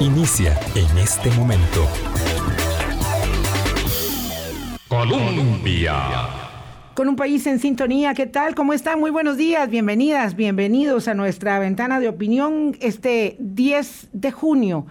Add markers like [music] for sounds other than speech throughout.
Inicia en este momento. Colombia. Con un país en sintonía, ¿qué tal? ¿Cómo están? Muy buenos días, bienvenidas, bienvenidos a nuestra ventana de opinión este 10 de junio.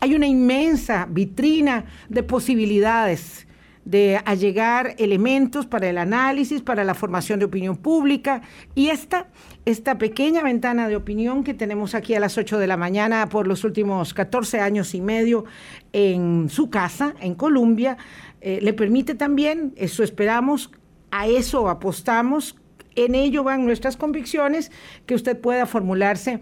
Hay una inmensa vitrina de posibilidades de allegar elementos para el análisis, para la formación de opinión pública. Y esta, esta pequeña ventana de opinión que tenemos aquí a las 8 de la mañana por los últimos 14 años y medio en su casa, en Colombia, eh, le permite también, eso esperamos, a eso apostamos, en ello van nuestras convicciones, que usted pueda formularse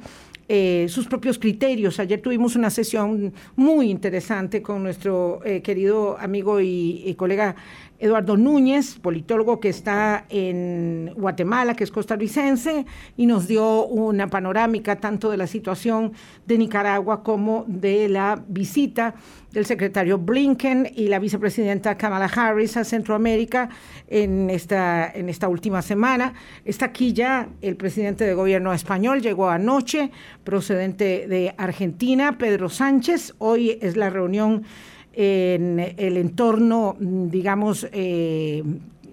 eh, sus propios criterios. Ayer tuvimos una sesión muy interesante con nuestro eh, querido amigo y, colega Eduardo Núñez, politólogo que está en Guatemala, que es costarricense, y nos dio una panorámica tanto de la situación de Nicaragua como de la visita del secretario Blinken y la vicepresidenta Kamala Harris a Centroamérica en esta, en esta última semana. Está aquí ya el presidente de gobierno español, llegó anoche, procedente de Argentina, Pedro Sánchez. Hoy es la reunión en el entorno, digamos, eh,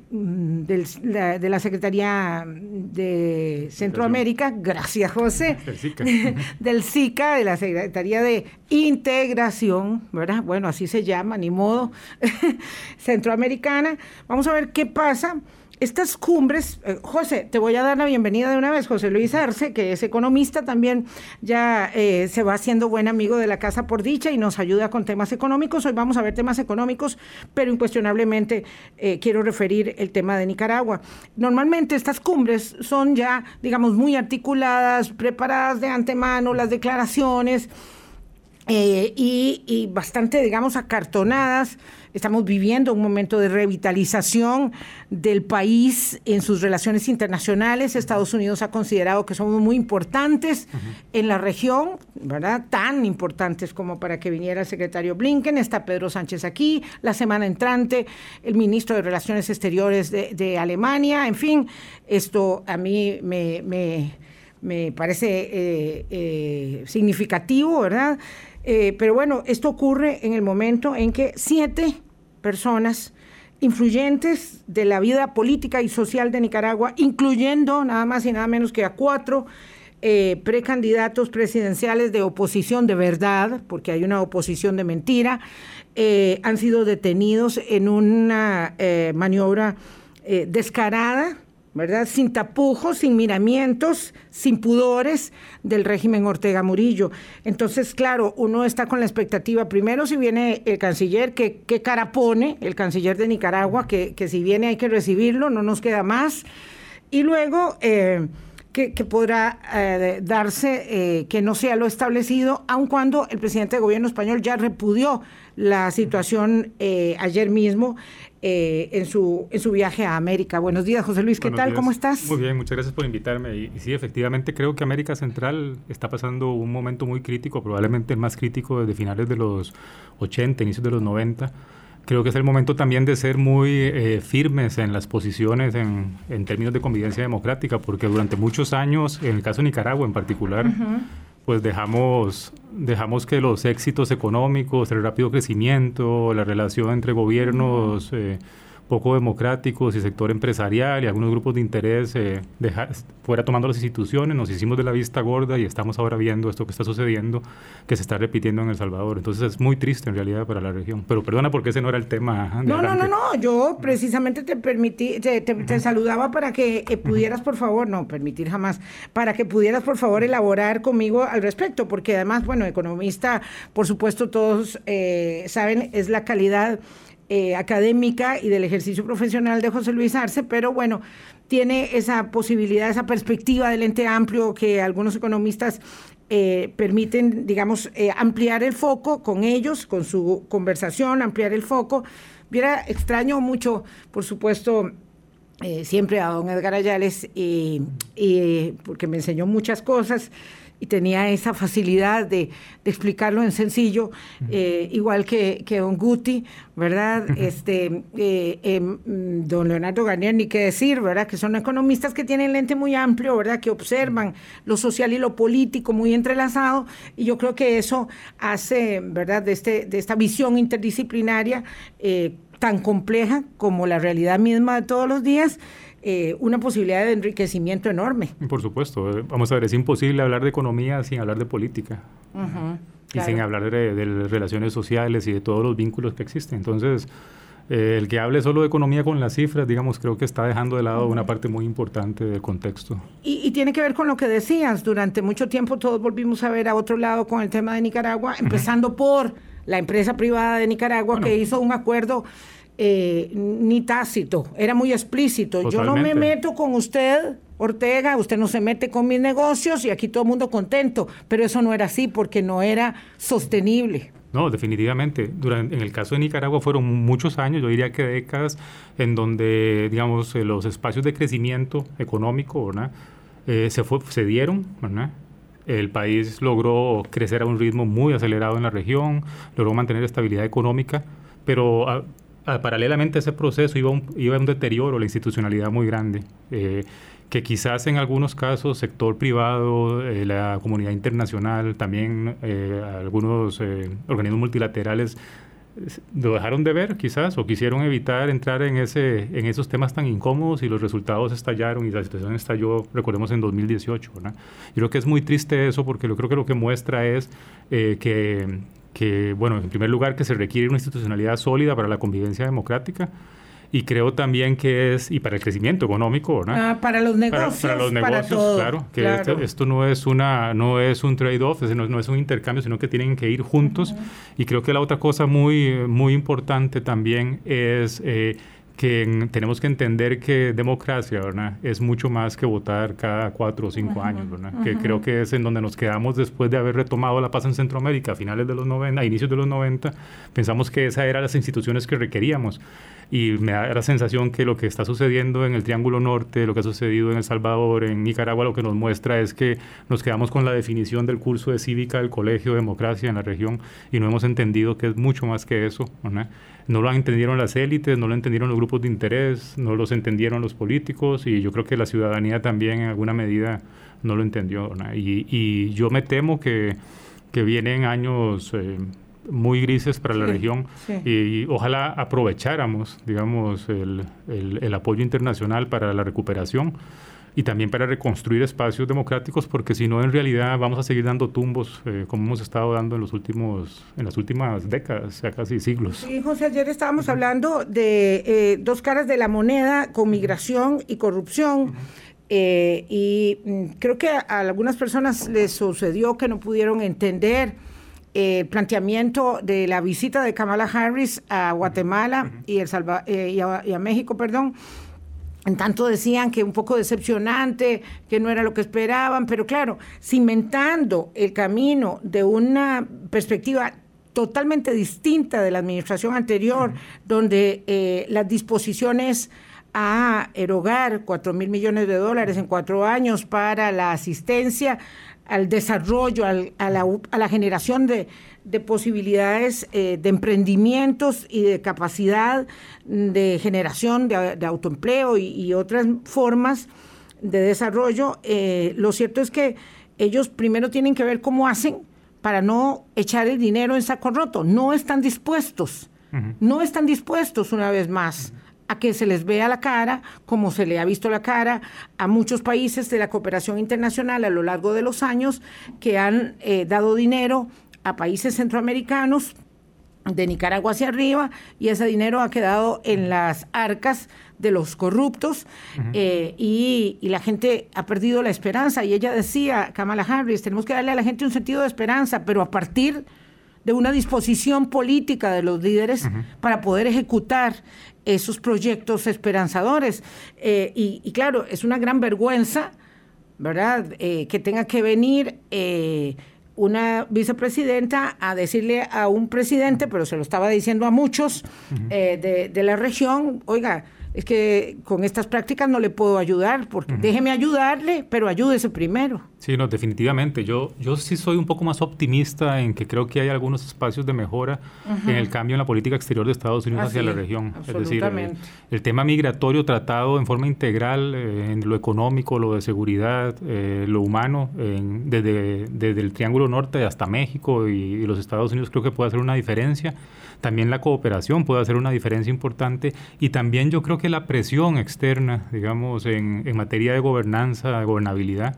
de la Secretaría de Centroamérica, gracias José, [laughs] del SICA, [laughs] de la Secretaría de Integración, ¿verdad? Bueno, así se llama, ni modo, [laughs] centroamericana. Vamos a ver qué pasa estas cumbres, eh, José, te voy a dar la bienvenida de una vez, José Luis Arce, que es economista, también ya eh, se va haciendo buen amigo de la casa por dicha y nos ayuda con temas económicos. Hoy vamos a ver temas económicos, pero incuestionablemente eh, quiero referir el tema de Nicaragua. Normalmente estas cumbres son ya, digamos, muy articuladas, preparadas de antemano, las declaraciones. y, y, bastante, digamos, acartonadas Estamos viviendo un momento de revitalización del país en sus relaciones internacionales. Estados Unidos ha considerado que somos muy importantes en la región, ¿verdad? Tan importantes como para que viniera el secretario Blinken. Está Pedro Sánchez aquí. La semana entrante, el ministro de Relaciones Exteriores de, Alemania. En fin, esto a mí me, parece eh, eh, significativo, ¿verdad? Eh, pero bueno, esto ocurre en el momento en que siete personas influyentes de la vida política y social de Nicaragua, incluyendo nada más y nada menos que a cuatro eh, precandidatos presidenciales de oposición de verdad, porque hay una oposición de mentira, eh, han sido detenidos en una eh, maniobra descarada ¿verdad? Sin tapujos, sin miramientos, sin pudores del régimen Ortega Murillo. Entonces, claro, uno está con la expectativa, primero si viene el canciller, que qué cara pone el canciller de Nicaragua, que, si viene hay que recibirlo, no nos queda más. Y luego... Eh, que, podrá eh, darse eh, que no sea lo establecido, aun cuando el presidente de gobierno español ya repudió la situación ayer mismo eh, en, su, en su viaje a América. Buenos días, José Luis, ¿qué tal? ¿Cómo estás? Muy bien, muchas gracias por invitarme. Y, sí, efectivamente creo que América Central está pasando un momento muy crítico, probablemente el más crítico desde finales de los 80, inicios de los 90. Creo que es el momento también de ser muy eh, firmes en las posiciones en, en, términos de convivencia democrática, porque durante muchos años, en el caso de Nicaragua en particular, pues dejamos, dejamos que los éxitos económicos, el rápido crecimiento, la relación entre gobiernos, eh, poco democráticos y sector empresarial y algunos grupos de interés eh, fuera tomando las instituciones, nos hicimos de la vista gorda y estamos ahora viendo esto que está sucediendo, que se está repitiendo en El Salvador. Entonces es muy triste en realidad para la región. Pero perdona porque ese no era el tema. no, no, no, no, yo precisamente te permití, te, saludaba para que eh, pudieras, por favor, no permitir jamás, para que pudieras, por favor, elaborar conmigo al respecto, porque además, bueno, economista, por supuesto, todos eh, saben, es la calidad eh, académica y del ejercicio profesional de José Luis Arce, pero bueno, tiene esa posibilidad, esa perspectiva del ente amplio que algunos economistas eh, permiten, digamos, eh, ampliar el foco con ellos, con su conversación, ampliar el foco. Hubiera extraño mucho, por supuesto, siempre a don Edgar Ayales, porque me enseñó muchas cosas y tenía esa facilidad de, explicarlo en sencillo, eh, igual que, que Don Guti, ¿verdad? Este, eh, em, don Leonardo Garnier, ni qué decir, ¿verdad? Que son economistas que tienen lente muy amplio, ¿verdad? Que observan lo social y lo político muy entrelazado, y yo creo que eso hace, ¿verdad? De, este, de esta visión interdisciplinaria eh, tan compleja como la realidad misma de todos los días, eh, una posibilidad de enriquecimiento enorme. Por supuesto. Eh, vamos a ver, es imposible hablar de economía sin hablar de política. y sin hablar de, relaciones sociales y de todos los vínculos que existen. Entonces, eh, el que hable solo de economía con las cifras, digamos, creo que está dejando de lado una parte muy importante del contexto. Y, tiene que ver con lo que decías, durante mucho tiempo todos volvimos a ver a otro lado con el tema de Nicaragua, empezando por la empresa privada de Nicaragua que hizo un acuerdo eh, ni tácito, era muy explícito. Yo no me meto con usted, Ortega, usted no se mete con mis negocios y aquí todo el mundo contento, pero eso no era así porque no era sostenible. No, definitivamente. Durante, en el caso de Nicaragua fueron muchos años, yo diría que décadas, en donde, digamos, eh, los espacios de crecimiento económico, eh, se, fue, se dieron, El país logró crecer a un ritmo muy acelerado en la región, logró mantener estabilidad económica, pero ah, Paralelamente a ese proceso iba un, iba un deterioro, la institucionalidad muy grande, eh, que quizás en algunos casos sector privado, eh, la comunidad internacional, también eh, algunos organismos multilaterales lo dejaron de ver quizás o quisieron evitar entrar en, ese, en esos temas tan incómodos y los resultados estallaron y la situación estalló, recordemos, en 2018. Yo creo que es muy triste eso porque yo creo que lo que muestra es que que, bueno, en primer lugar, que se requiere una institucionalidad sólida para la convivencia democrática y creo también que es, y para el crecimiento económico, ¿verdad? Ah, para los negocios. Para, los negocios, claro, que Esto, no es una no es un trade-off, no, no, es un intercambio, sino que tienen que ir juntos. Y creo que la otra cosa muy, muy importante también es... Eh, que tenemos que entender que democracia ¿verdad? es mucho más que votar cada cuatro o cinco años, ¿verdad? que creo que es en donde nos quedamos después de haber retomado la paz en Centroamérica a finales de los 90, a inicios de los 90, pensamos que esas eran las instituciones que requeríamos y me da la sensación que lo que está sucediendo en el Triángulo Norte, lo que ha sucedido en El Salvador, en Nicaragua, lo que nos muestra es que nos quedamos con la definición del curso de cívica del Colegio de Democracia en la región y no hemos entendido que es mucho más que eso. No lo entendieron las élites, no lo entendieron los grupos de interés, no los entendieron los políticos y yo creo que la ciudadanía también en alguna medida no lo entendió. Y, y, yo me temo que, que vienen años... Eh, muy grises para la región Y, ojalá aprovecháramos, digamos, el, el, apoyo internacional para la recuperación y también para reconstruir espacios democráticos, porque si no, en realidad vamos a seguir dando tumbos eh, como hemos estado dando en los últimos, en las últimas décadas, ya casi siglos. Sí, José, ayer estábamos hablando de eh, dos caras de la moneda con migración y corrupción. Eh, y mm, creo que a algunas personas les sucedió que no pudieron entender el planteamiento de la visita de Kamala Harris a Guatemala y, el eh, y, a, México, perdón. En tanto decían que un poco decepcionante, que no era lo que esperaban, pero claro, cimentando el camino de una perspectiva totalmente distinta de la administración anterior, donde eh, las disposiciones a erogar 4 mil millones de dólares en cuatro años para la asistencia al desarrollo, a, la, generación de, posibilidades eh, de emprendimientos y de capacidad de generación de, autoempleo y, otras formas de desarrollo. Eh, lo cierto es que ellos primero tienen que ver cómo hacen para no echar el dinero en saco roto. No están dispuestos, no están dispuestos una vez más a que se les vea la cara, como se le ha visto la cara a muchos países de la cooperación internacional a lo largo de los años que han eh, dado dinero a países centroamericanos de Nicaragua hacia arriba y ese dinero ha quedado en las arcas de los corruptos eh, y, y, la gente ha perdido la esperanza. Y ella decía, Kamala Harris, tenemos que darle a la gente un sentido de esperanza, pero a partir de una disposición política de los líderes para poder ejecutar esos proyectos esperanzadores. Eh, y, claro, es una gran vergüenza, ¿verdad?, eh, que tenga que venir eh, una vicepresidenta a decirle a un presidente, pero se lo estaba diciendo a muchos de, de, la región, oiga, es que con estas prácticas no le puedo ayudar, porque déjeme ayudarle, pero ayúdese primero. Sí, no, definitivamente. Yo, yo sí soy un poco más optimista en que creo que hay algunos espacios de mejora en el cambio en la política exterior de Estados Unidos hacia la región. Es decir, el, el tema migratorio tratado en forma integral eh, en lo económico, lo de seguridad, eh, lo humano, desde, desde el Triángulo Norte hasta México y, y los Estados Unidos creo que puede hacer una diferencia. También la cooperación puede hacer una diferencia importante y también yo creo que la presión externa, digamos, en, en materia de gobernanza, de gobernabilidad,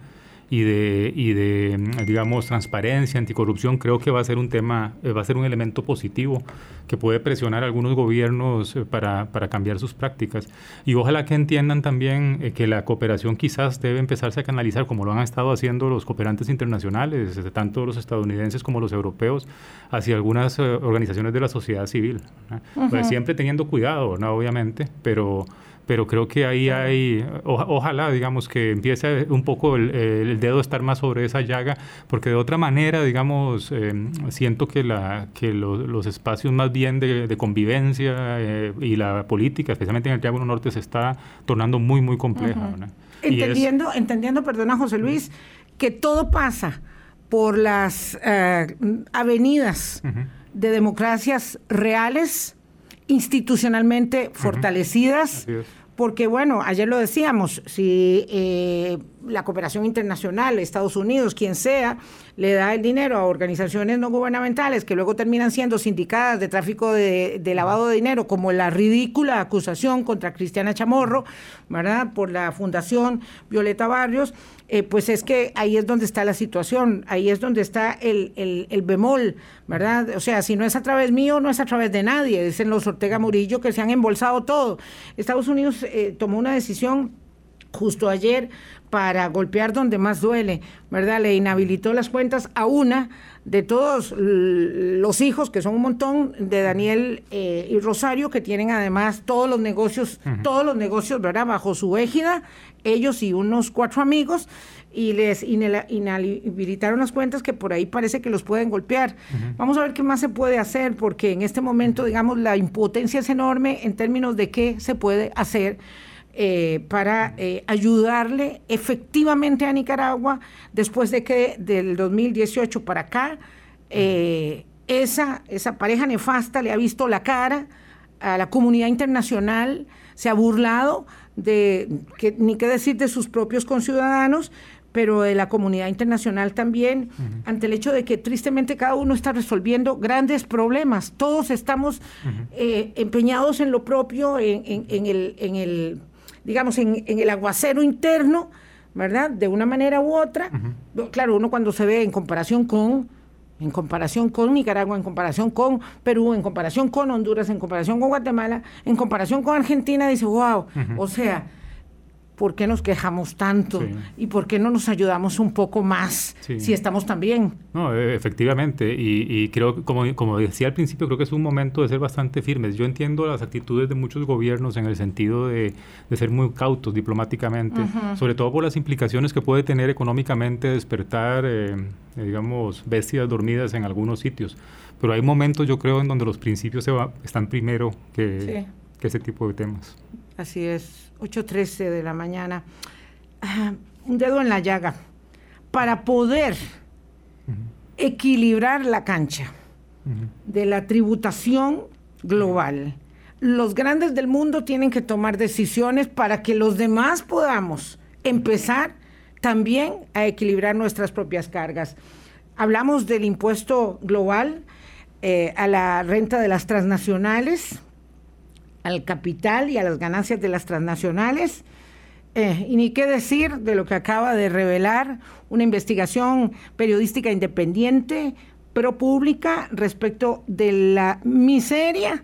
y de, y de digamos, transparencia, anticorrupción, creo que va a ser un tema, eh, va a ser un elemento positivo que puede presionar a algunos gobiernos eh, para, para cambiar sus prácticas. Y ojalá que entiendan también eh, que la cooperación quizás debe empezarse a canalizar, como lo han estado haciendo los cooperantes internacionales, tanto los estadounidenses como los europeos, hacia algunas organizaciones de la sociedad civil. ¿verdad? Pues siempre teniendo cuidado, ¿no? obviamente, pero pero creo que ahí hay, oja- ojalá, digamos, que empiece un poco el, el dedo a estar más sobre esa llaga, porque de otra manera, digamos, eh, siento que, la, que lo- los espacios más bien de, de convivencia eh, y la política, especialmente en el Triángulo Norte, se está tornando muy, muy compleja. Entendiendo, entendiendo, perdona José Luis, que todo pasa por las eh, avenidas de democracias reales, institucionalmente fortalecidas. Porque bueno, ayer lo decíamos, si eh, la cooperación internacional, Estados Unidos, quien sea, le da el dinero a organizaciones no gubernamentales que luego terminan siendo sindicadas de tráfico de, de lavado de dinero, como la ridícula acusación contra Cristiana Chamorro, ¿verdad? Por la Fundación Violeta Barrios, eh, pues es que ahí es donde está la situación, ahí es donde está el, el, el bemol, ¿verdad? O sea, si no es a través mío, no es a través de nadie, dicen los Ortega Murillo que se han embolsado todo. Estados Unidos eh, tomó una decisión justo ayer para golpear donde más duele, ¿verdad? Le inhabilitó las cuentas a una de todos los hijos, que son un montón, de Daniel eh, y Rosario, que tienen además todos los negocios, todos los negocios, ¿verdad? Bajo su égida, ellos y unos cuatro amigos, y les inhabilitaron las cuentas que por ahí parece que los pueden golpear. Vamos a ver qué más se puede hacer, porque en este momento, digamos, la impotencia es enorme en términos de qué se puede hacer eh, para eh, ayudarle efectivamente a Nicaragua después de que del 2018 para acá eh, esa, esa pareja nefasta le ha visto la cara a la comunidad internacional, se ha burlado de, que, ni qué decir de sus propios conciudadanos, pero de la comunidad internacional también, ante el hecho de que tristemente cada uno está resolviendo grandes problemas. Todos estamos eh, empeñados en lo propio, en, en- en el, en el, digamos, en, en el aguacero interno, ¿verdad? De una manera u otra. Claro, uno cuando se ve en comparación con en comparación con Nicaragua, en comparación con Perú, en comparación con Honduras, en comparación con Guatemala, en comparación con Argentina, dice, wow, o sea, ¿por qué nos quejamos tanto? Sí. ¿Y por qué no nos ayudamos un poco más Sí. si estamos tan bien? No, e- efectivamente, y, y creo que, como, como decía al principio, creo que es un momento de ser bastante firmes. Yo entiendo las actitudes de muchos gobiernos en el sentido de, de ser muy cautos diplomáticamente, sobre todo por las implicaciones que puede tener económicamente despertar, eh, digamos, bestias dormidas en algunos sitios. Pero hay momentos, yo creo, en donde los principios se va- están primero que, Sí. que ese tipo de temas. Así es, 8.13 de la mañana. Ah, un dedo en la llaga. Para poder equilibrar la cancha de la tributación global, los grandes del mundo tienen que tomar decisiones para que los demás podamos empezar también a equilibrar nuestras propias cargas. Hablamos del impuesto global eh, a la renta de las transnacionales, al capital y a las ganancias de las transnacionales. Eh, y ni qué decir de lo que acaba de revelar una investigación periodística independiente, pro pública, respecto de la miseria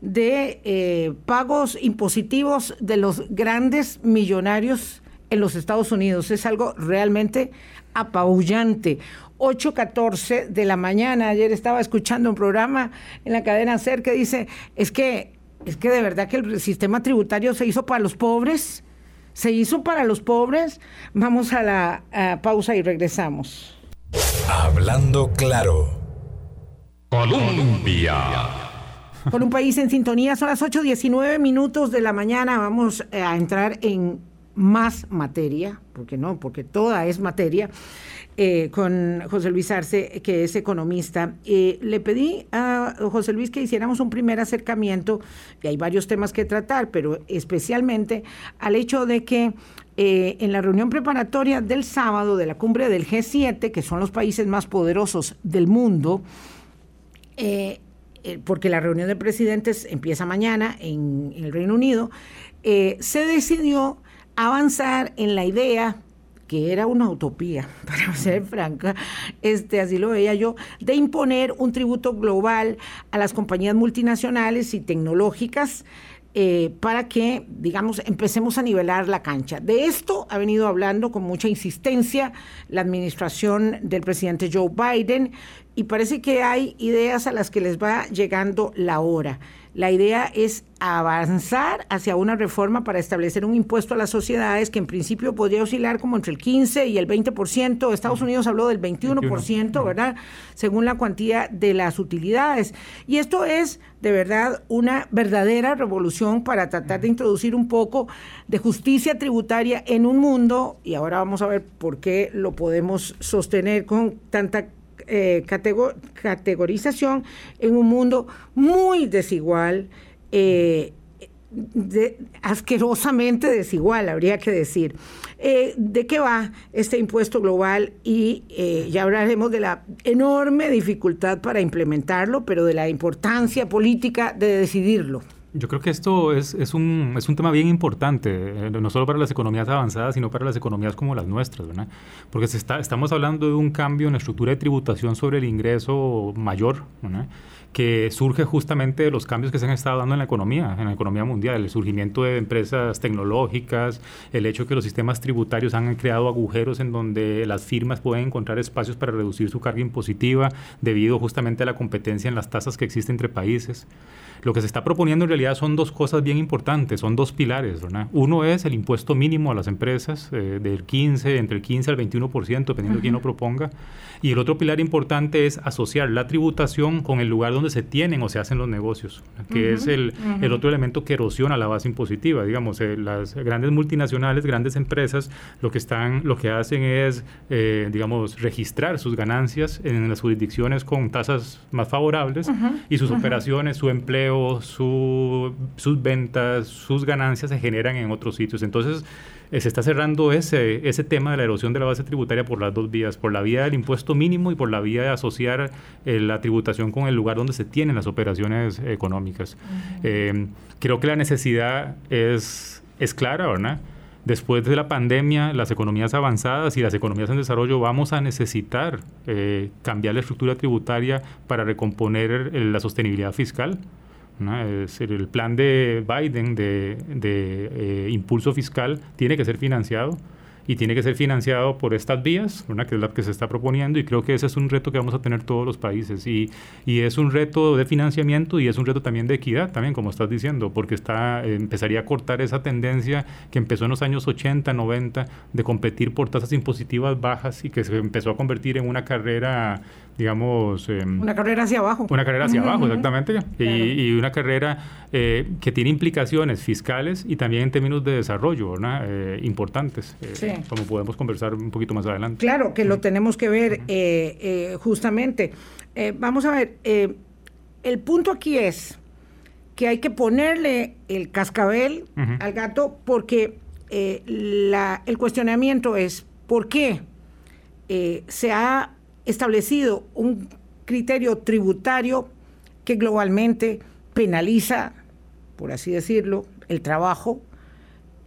de eh, pagos impositivos de los grandes millonarios en los Estados Unidos. Es algo realmente apabullante. 8.14 de la mañana, ayer estaba escuchando un programa en la cadena SER que dice, es que, es que de verdad que el sistema tributario se hizo para los pobres, se hizo para los pobres. Vamos a la a pausa y regresamos. Hablando claro. Colombia. Con un país en sintonía, son las 8.19 minutos de la mañana. Vamos eh, a entrar en más materia, porque no, porque toda es materia, eh, con José Luis Arce, que es economista. Eh, le pedí a José Luis que hiciéramos un primer acercamiento, y hay varios temas que tratar, pero especialmente al hecho de que eh, en la reunión preparatoria del sábado de la cumbre del G7, que son los países más poderosos del mundo, porque la reunión de presidentes empieza mañana en el Reino Unido, se decidió avanzar en la idea que era una utopía, [laughs] para ser franca, este, así lo veía yo, de imponer un tributo global a las compañías multinacionales y tecnológicas eh, para que, digamos, empecemos a nivelar la cancha. De esto ha venido hablando con mucha insistencia la administración del presidente Joe Biden y parece que hay ideas a las que les va llegando la hora. La idea es avanzar hacia una reforma para establecer un impuesto a las sociedades que en principio podría oscilar como entre el 15 y el 20%. Estados Unidos habló del 21%, ¿verdad? Según la cuantía de las utilidades. Y esto es de verdad una verdadera revolución para tratar de introducir un poco de justicia tributaria en un mundo, y ahora vamos a ver por qué lo podemos sostener con tanta eh, categorización en un mundo muy desigual, eh, asquerosamente desigual, habría que decir. Eh, ¿De qué va este impuesto global? Y ya hablaremos de la enorme dificultad para implementarlo, pero de la importancia política de decidirlo. Yo creo que esto es, es, un, es un tema bien importante, eh, no solo para las economías avanzadas, sino para las economías como las nuestras, ¿verdad? Porque se está, estamos hablando de un cambio en la estructura de tributación sobre el ingreso mayor, que surge justamente de los cambios que se han estado dando en la economía, en la economía mundial, el surgimiento de empresas tecnológicas, el hecho que los sistemas tributarios han creado agujeros en donde las firmas pueden encontrar espacios para reducir su carga impositiva debido justamente a la competencia en las tasas que existen entre países. Lo que se está proponiendo en realidad son dos cosas bien importantes, son dos pilares. Uno es el impuesto mínimo a las empresas eh, del 15, entre el 15 al 21%, dependiendo de quién lo proponga. Y el otro pilar importante es asociar la tributación con el lugar donde se tienen o se hacen los negocios, que es el, el, otro elemento que erosiona la base impositiva. Digamos, eh, las grandes multinacionales, grandes empresas, lo que, están, lo que hacen es, eh, digamos, registrar sus ganancias en las jurisdicciones con tasas más favorables y sus operaciones, su empleo, sus ventas, sus ganancias se generan en otros sitios. Entonces, eh, se está cerrando ese, ese tema de la erosión de la base tributaria por las dos vías, por la vía del impuesto mínimo y por la vía de asociar eh, la tributación con el lugar donde se tienen las operaciones económicas. Eh, creo que la necesidad es, es clara, ¿verdad? Después de la pandemia, las economías avanzadas y las economías en desarrollo vamos a necesitar cambiar la estructura tributaria para recomponer la sostenibilidad fiscal. Es el plan de Biden de, de eh, impulso fiscal tiene que ser financiado y tiene que ser financiado por estas vías, una que es la que se está proponiendo y creo que ese es un reto que vamos a tener todos los países. Y, y es un reto de financiamiento y es un reto también de equidad, también como estás diciendo, porque está empezaría a cortar esa tendencia que empezó en los años 80, 90 de competir por tasas impositivas bajas y que se empezó a convertir en una carrera digamos... Em, una carrera hacia abajo. Una carrera hacia abajo, exactamente. Y, y, una carrera eh, que tiene implicaciones fiscales y también en términos de desarrollo, eh, importantes, eh, como podemos conversar un poquito más adelante. Claro, que lo tenemos que ver justamente. vamos a ver, el punto aquí es que hay que ponerle el cascabel al gato porque la, el cuestionamiento es, ¿por qué se ha establecido un criterio tributario que globalmente penaliza, por así decirlo, el trabajo,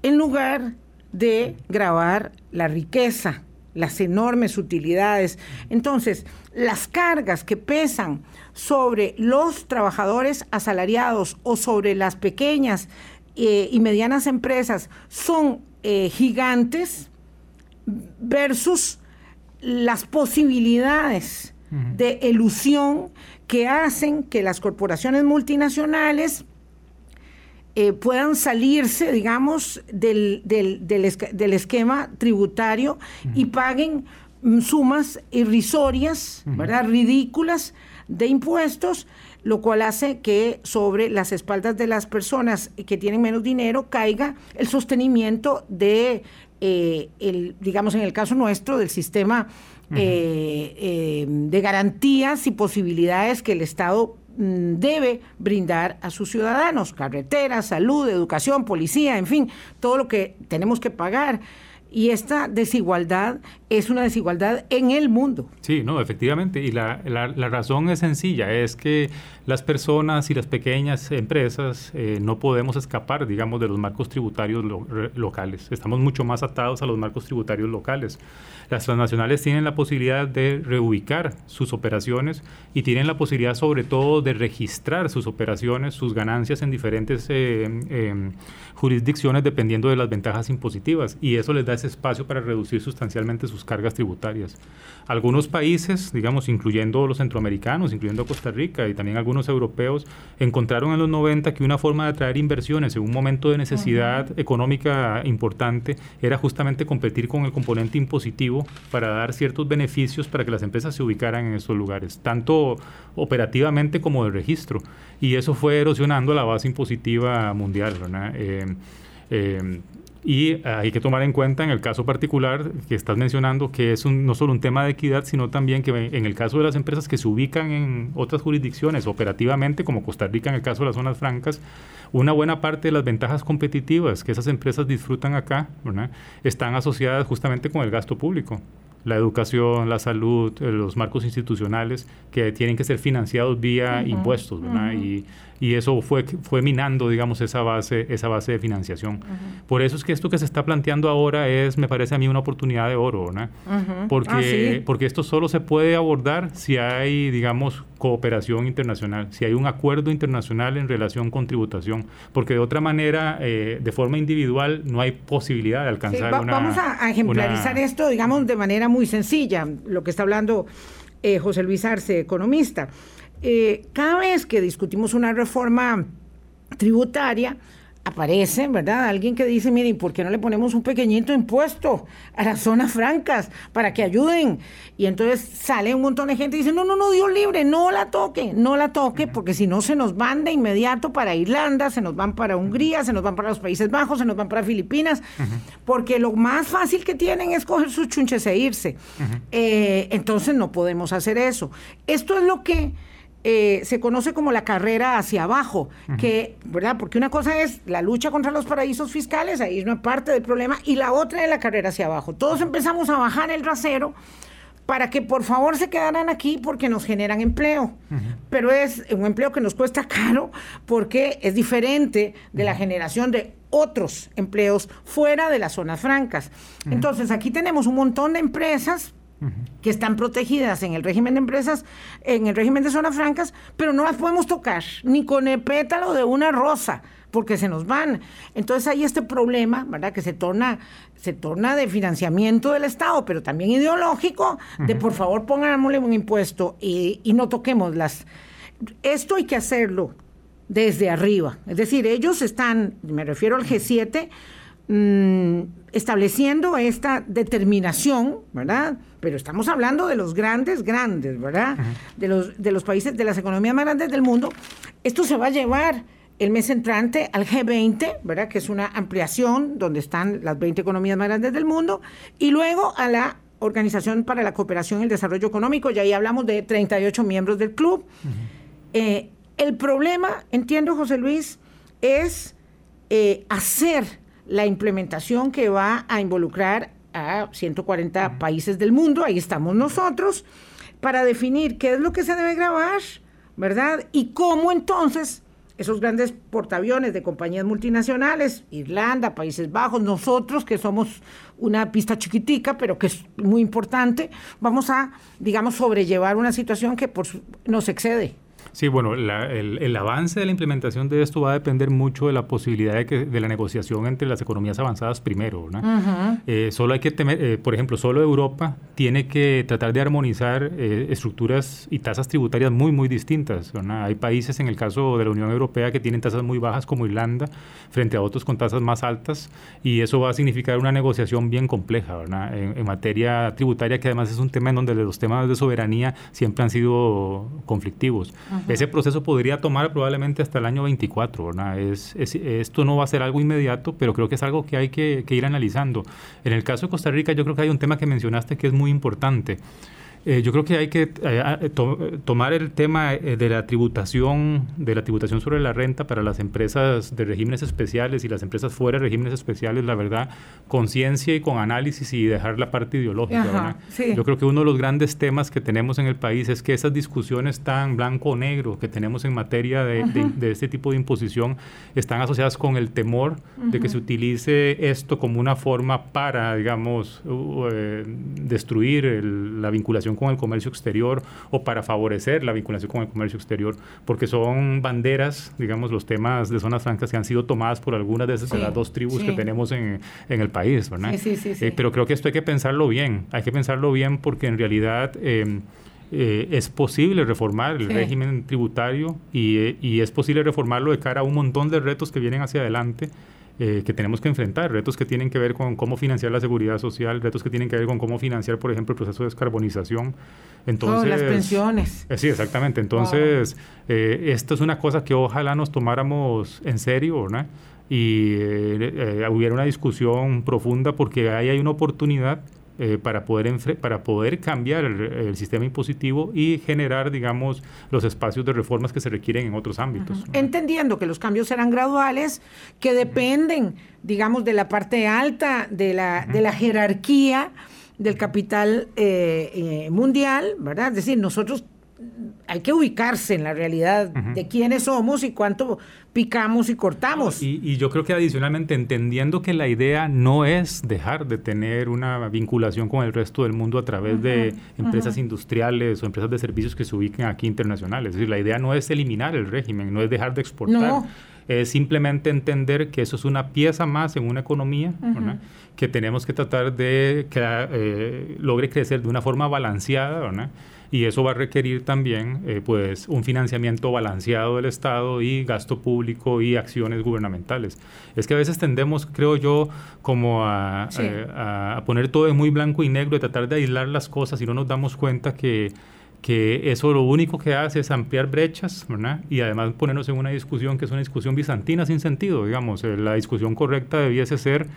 en lugar de grabar la riqueza, las enormes utilidades. Entonces, las cargas que pesan sobre los trabajadores asalariados o sobre las pequeñas eh, y medianas empresas son eh, gigantes versus las posibilidades de elusión que hacen que las corporaciones multinacionales eh, puedan salirse, digamos, del, del, del, esquema tributario y paguen mm, sumas irrisorias, ¿verdad? Ridículas de impuestos, lo cual hace que sobre las espaldas de las personas que tienen menos dinero caiga el sostenimiento de, eh, el, digamos en el caso nuestro, del sistema eh, eh, de garantías y posibilidades que el Estado mm, debe brindar a sus ciudadanos, carreteras, salud, educación, policía, en fin, todo lo que tenemos que pagar. Y esta desigualdad es una desigualdad en el mundo. Sí, no, efectivamente. Y la, la, razón es sencilla, es que las personas y las pequeñas empresas eh, no podemos escapar, digamos, de los marcos tributarios locales. Estamos mucho más atados a los marcos tributarios locales. Las transnacionales tienen la posibilidad de reubicar sus operaciones y tienen la posibilidad sobre todo de registrar sus operaciones, sus ganancias en diferentes eh, em, jurisdicciones dependiendo de las ventajas impositivas. Y eso les da ese espacio para reducir sustancialmente sus cargas tributarias. Algunos países, digamos, incluyendo los centroamericanos, incluyendo Costa Rica y también algunos europeos, encontraron en los 90 que una forma de atraer inversiones en un momento de necesidad económica importante era justamente competir con el componente impositivo para dar ciertos beneficios para que las empresas se ubicaran en esos lugares, tanto operativamente como de registro. Y eso fue erosionando la base impositiva mundial. Eh, eh, y hay que tomar en cuenta en el caso particular que estás mencionando que es no solo un tema de equidad, sino también que en el caso de las empresas que se ubican en otras jurisdicciones operativamente, como Costa Rica en el caso de las zonas francas, una buena parte de las ventajas competitivas que esas empresas disfrutan acá están asociadas justamente con el gasto público la educación, la salud, eh, los marcos institucionales que tienen que ser financiados vía impuestos, ¿verdad? y, y, eso fue, fue minando, digamos, esa base, esa base de financiación. Por eso es que esto que se está planteando ahora es, me parece a mí, una oportunidad de oro, ¿no? Porque, ah, porque esto solo se puede abordar si hay, digamos, cooperación internacional, si hay un acuerdo internacional en relación con tributación, porque de otra manera, eh, de forma individual, no hay posibilidad de alcanzar una... Vamos a, ejemplarizar esto, digamos, de manera muy sencilla, lo que está hablando eh, José Luis Arce, economista. Eh, cada vez que discutimos una reforma tributaria, aparece, ¿verdad? Alguien que dice, miren, ¿por qué no le ponemos un pequeñito impuesto a las zonas francas para que ayuden? Y entonces sale un montón de gente y dice, no, no, no, Dios libre, no la toque, no la toque, porque si no se nos van de inmediato para Irlanda, se nos van para Hungría, se nos van para los Países Bajos, se nos van para Filipinas, porque lo más fácil que tienen es coger sus chunches e irse. Eh, entonces no podemos hacer eso. Esto es lo que eh, se conoce como la carrera hacia abajo, que, ¿verdad? Porque una cosa es la lucha contra los paraísos fiscales, ahí es una parte del problema, y la otra es la carrera hacia abajo. Todos empezamos a bajar el rasero para que por favor se quedaran aquí porque nos generan empleo. Pero es un empleo que nos cuesta [laughs] caro porque es diferente de la generación de otros empleos fuera de las zonas francas. Entonces, aquí tenemos un montón de empresas que están protegidas en el régimen de empresas, en el régimen de zonas francas, pero no las podemos tocar, ni con el pétalo de una rosa, porque se nos van. Entonces hay este problema, ¿verdad? Que se torna, se torna de financiamiento del Estado, pero también ideológico, de por favor pongámosle un impuesto y, no toquemos las... Esto hay que hacerlo desde arriba. Es decir, ellos están, me refiero al G7, mm, estableciendo esta determinación, ¿verdad? Pero estamos hablando de los grandes, grandes, ¿verdad? de, los, de los países, de las economías más grandes del mundo. Esto se va a llevar el mes entrante al G20, ¿verdad? Que es una ampliación donde están las 20 economías más grandes del mundo, y luego a la Organización para la Cooperación y el Desarrollo Económico, y ahí hablamos de 38 miembros del club. Eh, el problema, entiendo, José Luis, es eh, hacer la implementación que va a involucrar a 140 países del mundo, ahí estamos nosotros, para definir qué es lo que se debe grabar, ¿verdad? Y cómo entonces esos grandes portaaviones de compañías multinacionales, Irlanda, Países Bajos, nosotros que somos una pista chiquitica, pero que es muy importante, vamos a, digamos, sobrellevar una situación que por nos excede. Sí, bueno, el, avance de la implementación de esto va a depender mucho de la posibilidad de, que, de la negociación entre las economías avanzadas primero. ¿no? Eh, solo hay que temer, eh, por ejemplo, solo Europa tiene que tratar de armonizar eh, estructuras y tasas tributarias muy, muy distintas. Hay países, en el caso de la Unión Europea, que tienen tasas muy bajas como Irlanda, frente a otros con tasas más altas, y eso va a significar una negociación bien compleja en, materia tributaria, que además es un tema en donde los temas de soberanía siempre han sido conflictivos. Ese proceso podría tomar probablemente hasta el año 24, ¿verdad? Es, esto no va a ser algo inmediato, pero creo que es algo que hay que ir analizando. En el caso de Costa Rica, yo creo que hay un tema que mencionaste que es muy importante. Eh, yo creo que hay que eh, eh, tomar el tema de la tributación, de la tributación sobre la renta para las empresas de regímenes especiales y las empresas fuera de regímenes especiales, la verdad, con ciencia y con análisis y dejar la parte ideológica. Yo creo que uno de los grandes temas que tenemos en el país es que esas discusiones tan blanco o negro que tenemos en materia de, este tipo de imposición están asociadas con el temor de que se utilice esto como una forma para, digamos, destruir la vinculación con el comercio exterior o para favorecer la vinculación con el comercio exterior, porque son banderas, digamos, los temas de zonas francas que han sido tomadas por algunas de, esas, las dos tribus que tenemos en, en, el país, ¿verdad? Eh, pero creo que esto hay que pensarlo bien, hay que pensarlo bien porque en realidad... Eh, eh, es posible reformar el régimen tributario y, y, es posible reformarlo de cara a un montón de retos que vienen hacia adelante eh, que tenemos que enfrentar, retos que tienen que ver con cómo financiar la seguridad social, retos que tienen que ver con cómo financiar, por ejemplo, el proceso de descarbonización. Entonces, las pensiones. Eh, sí, exactamente. Entonces, eh, esto es una cosa que ojalá nos tomáramos en serio, ¿no? Y hubiera una discusión profunda porque ahí hay una oportunidad eh, para, poder para poder cambiar el, sistema impositivo y generar, digamos, los espacios de reformas que se requieren en otros ámbitos. Entendiendo que los cambios serán graduales, que dependen, digamos, de la parte alta de la, de la jerarquía del capital eh, eh, mundial, ¿verdad? Es decir, nosotros hay que ubicarse en la realidad de quiénes somos y cuánto picamos y cortamos. Y, yo creo que adicionalmente entendiendo que la idea no es dejar de tener una vinculación con el resto del mundo a través de empresas industriales o empresas de servicios que se ubiquen aquí internacionales. Es decir, la idea no es eliminar el régimen, no es dejar de exportar. Es simplemente entender que eso es una pieza más en una economía que tenemos que tratar de que eh, logre crecer de una forma balanceada. ¿verdad? Y eso va a requerir también eh, pues un financiamiento balanceado del Estado y gasto público y acciones gubernamentales. Es que a veces tendemos, creo yo, como a, eh, a, poner todo en muy blanco y negro y tratar de aislar las cosas y no nos damos cuenta que que eso lo único que hace es ampliar brechas, ¿verdad? Y además ponernos en una discusión que es una discusión bizantina sin sentido, digamos. Eh, la discusión correcta debiese ser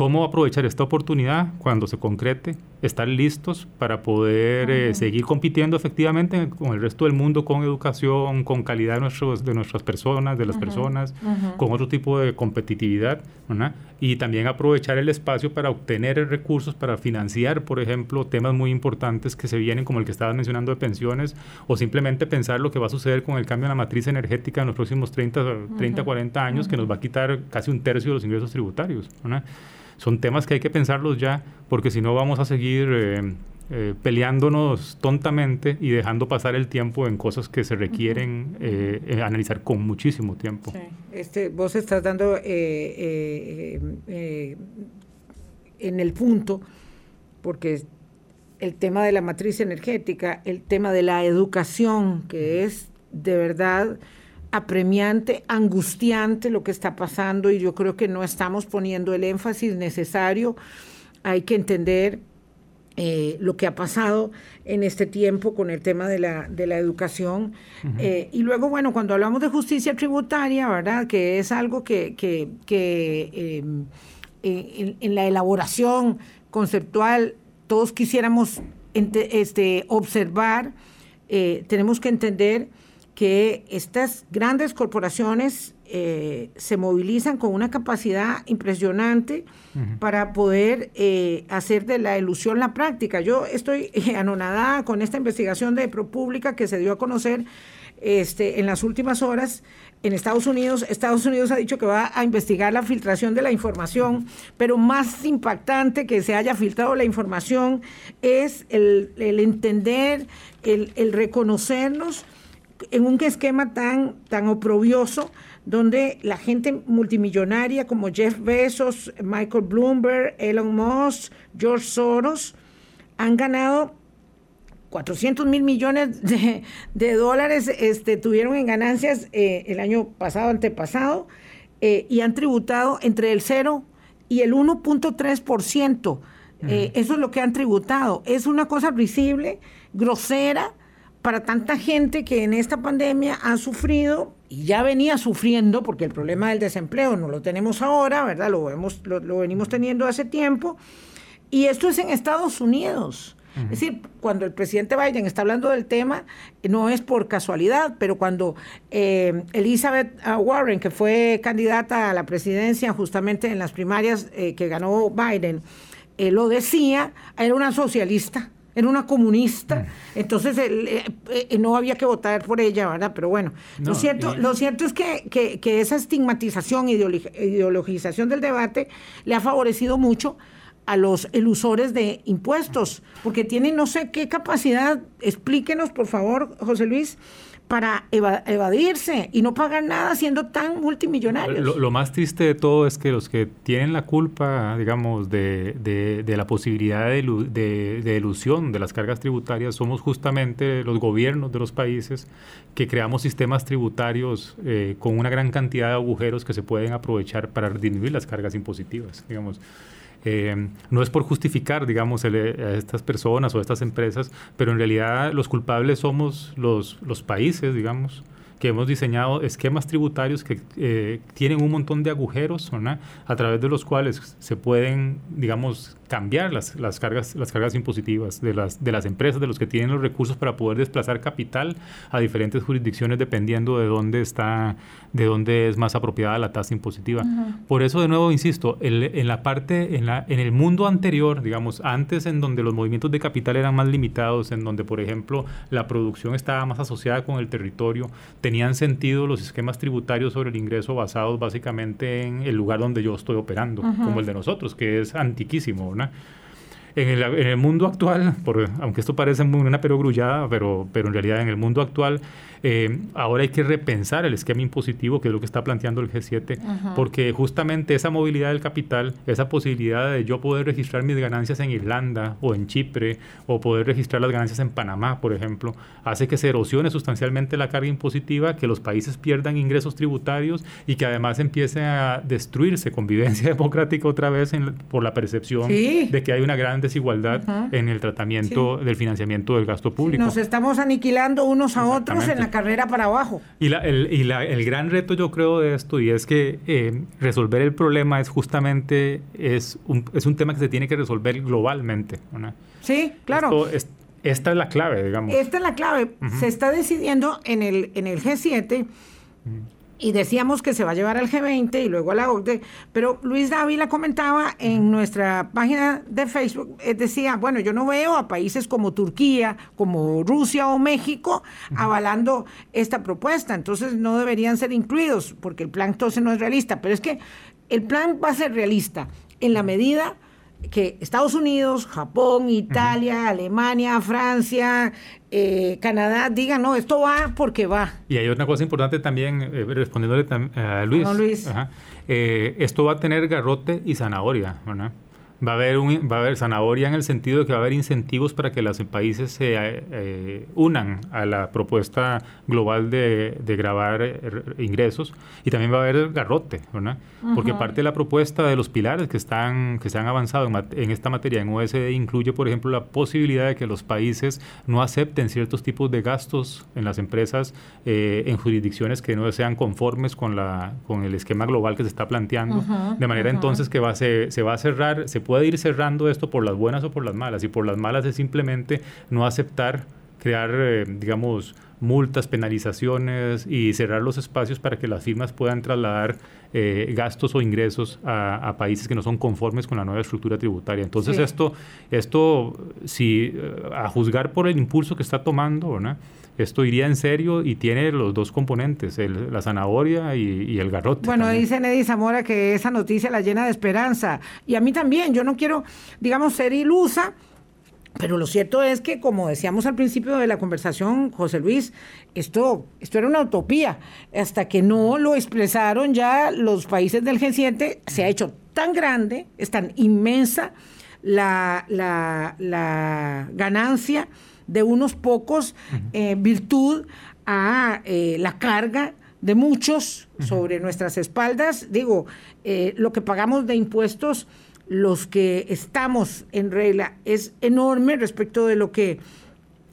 cómo aprovechar esta oportunidad cuando se concrete, estar listos para poder eh, seguir compitiendo efectivamente con el resto del mundo, con educación, con calidad de, nuestros, de nuestras personas, de las personas, con otro tipo de competitividad, y también aprovechar el espacio para obtener recursos para financiar, por ejemplo, temas muy importantes que se vienen, como el que estabas mencionando de pensiones, o simplemente pensar lo que va a suceder con el cambio en la matriz energética en los próximos 30, 30 40 años, que nos va a quitar casi un tercio de los ingresos tributarios. ¿no? Son temas que hay que pensarlos ya, porque si no vamos a seguir eh, eh, peleándonos tontamente y dejando pasar el tiempo en cosas que se requieren eh, analizar con muchísimo tiempo. Este, vos estás dando en el punto, porque el tema de la matriz energética, el tema de la educación, que es de verdad apremiante, angustiante lo que está pasando y yo creo que no estamos poniendo el énfasis necesario. Hay que entender eh, lo que ha pasado en este tiempo con el tema de la, de la educación. Eh, y luego, bueno, cuando hablamos de justicia tributaria, ¿verdad? Que es algo que, que, em, en, la elaboración conceptual todos quisiéramos este, observar, eh, tenemos que entender que estas grandes corporaciones eh, se movilizan con una capacidad impresionante para poder eh, hacer de la ilusión la práctica. Yo estoy [laughs] anonadada con esta investigación de ProPública que se dio a conocer este, en las últimas horas en Estados Unidos. Estados Unidos ha dicho que va a investigar la filtración de la información, pero más impactante que se haya filtrado la información es el, entender, el, el reconocernos en un esquema tan, tan oprobioso donde la gente multimillonaria como Jeff Bezos, Michael Bloomberg, Elon Musk, George Soros han ganado 400 mil millones de, dólares, este, tuvieron en ganancias eh, el año pasado, antepasado, eh, y han tributado entre el 0 y el 1.3%. Eh, eso es lo que han tributado. Es una cosa visible, grosera, para tanta gente que en esta pandemia ha sufrido y ya venía sufriendo, porque el problema del desempleo no lo tenemos ahora, ¿verdad? Lo, vemos, lo, venimos teniendo hace tiempo. Y esto es en Estados Unidos. Es decir, cuando el presidente Biden está hablando del tema, no es por casualidad, pero cuando eh, Elizabeth ah, Warren, que fue candidata a la presidencia justamente en las primarias eh, que ganó Biden, eh, lo decía, era una socialista era una comunista, mm. entonces eh, eh, no había que votar por ella, ¿verdad? Pero bueno, lo, cierto, lo cierto es que, que, esa estigmatización, ideologización del debate le ha favorecido mucho a los elusores de impuestos, porque tienen no sé qué capacidad, explíquenos por favor, José Luis, para evadirse y no pagar nada siendo tan multimillonarios. Lo, más triste de todo es que los que tienen la culpa, digamos, de, de, la posibilidad de, de, ilusión de las cargas tributarias somos justamente los gobiernos de los países que creamos sistemas tributarios eh, con una gran cantidad de agujeros que se pueden aprovechar para disminuir las cargas impositivas, digamos. Eh, no es por justificar, digamos, a estas personas o a estas empresas, pero en realidad los culpables somos los, los países, digamos, que hemos diseñado esquemas tributarios que eh, tienen un montón de agujeros, a través de los cuales se pueden, digamos, cambiar las, las, cargas, las cargas impositivas de las, de las empresas, de los que tienen los recursos para poder desplazar capital a diferentes jurisdicciones dependiendo de dónde está, de dónde es más apropiada la tasa impositiva. Por eso, de nuevo, insisto, en la parte, en, la, en el mundo anterior, digamos, antes en donde los movimientos de capital eran más limitados, en donde, por ejemplo, la producción estaba más asociada con el territorio, tenían sentido los esquemas tributarios sobre el ingreso basados básicamente en el lugar donde yo estoy operando, como el de nosotros, que es antiquísimo, en el, mundo actual, aunque esto parece una perogrullada, pero, pero en realidad en el mundo actual eh, ahora hay que repensar el esquema impositivo, que es lo que está planteando el G7, porque justamente esa movilidad del capital, esa posibilidad de yo poder registrar mis ganancias en Irlanda o en Chipre, o poder registrar las ganancias en Panamá, por ejemplo, hace que se erosione sustancialmente la carga impositiva, que los países pierdan ingresos tributarios y que además empiece a destruirse convivencia [laughs] democrática otra vez por la percepción de que hay una gran desigualdad en el tratamiento del financiamiento del gasto público. Nos estamos aniquilando unos a otros en la carrera para abajo. Y, la, el, y la, el, gran reto yo creo de esto, y es que eh, resolver el problema es justamente, es un, es un tema que se tiene que resolver globalmente. Sí, claro. esta es la clave, digamos. Esta es la clave. Se está decidiendo en el, en el G7 y decíamos que se va a llevar al G20 y luego a la OCDE, pero Luis Dávila comentaba en nuestra página de Facebook, eh, decía, bueno, yo no veo a países como Turquía, como Rusia o México avalando esta propuesta, entonces no deberían ser incluidos porque el plan entonces no es realista, pero es que el plan va a ser realista en la medida que Estados Unidos, Japón, Italia, Alemania, Francia, eh, Canadá digan, no, esto va porque va. Y hay otra cosa importante también, eh, respondiéndole a Luis. Luis. Eh, esto va a tener garrote y zanahoria, ¿verdad? Va a, haber un, va a haber zanahoria en el sentido de que va a haber incentivos para que los países se eh, unan a la propuesta global de, de grabar eh, ingresos. Y también va a haber garrote, ¿verdad? Porque parte de la propuesta de los pilares que, están, que se han avanzado en, en, esta materia en OSD incluye, por ejemplo, la posibilidad de que los países no acepten ciertos tipos de gastos en las empresas eh, en jurisdicciones que no sean conformes con, la, con el esquema global que se está planteando, de manera entonces que va, se, se va a cerrar, se puede ir cerrando esto por las buenas o por las malas. Y por las malas es simplemente no aceptar crear, eh, digamos, multas, penalizaciones y cerrar los espacios para que las firmas puedan trasladar eh, gastos o ingresos a, países que no son conformes con la nueva estructura tributaria. Entonces esto, esto si a juzgar por el impulso que está tomando, esto iría en serio y tiene los dos componentes, la zanahoria y, el garrote. Bueno, dice Neddy Zamora que esa noticia la llena de esperanza. Y a mí también, yo no quiero, digamos, ser ilusa, pero lo cierto es que, como decíamos al principio de la conversación, José Luis, esto, esto era una utopía. Hasta que no lo expresaron ya los países del G7, se ha hecho tan grande, es tan inmensa la, la, ganancia de unos pocos, eh, virtud a eh, la carga de muchos sobre nuestras espaldas. Digo, eh, lo que pagamos de impuestos los que estamos en regla es enorme respecto de lo que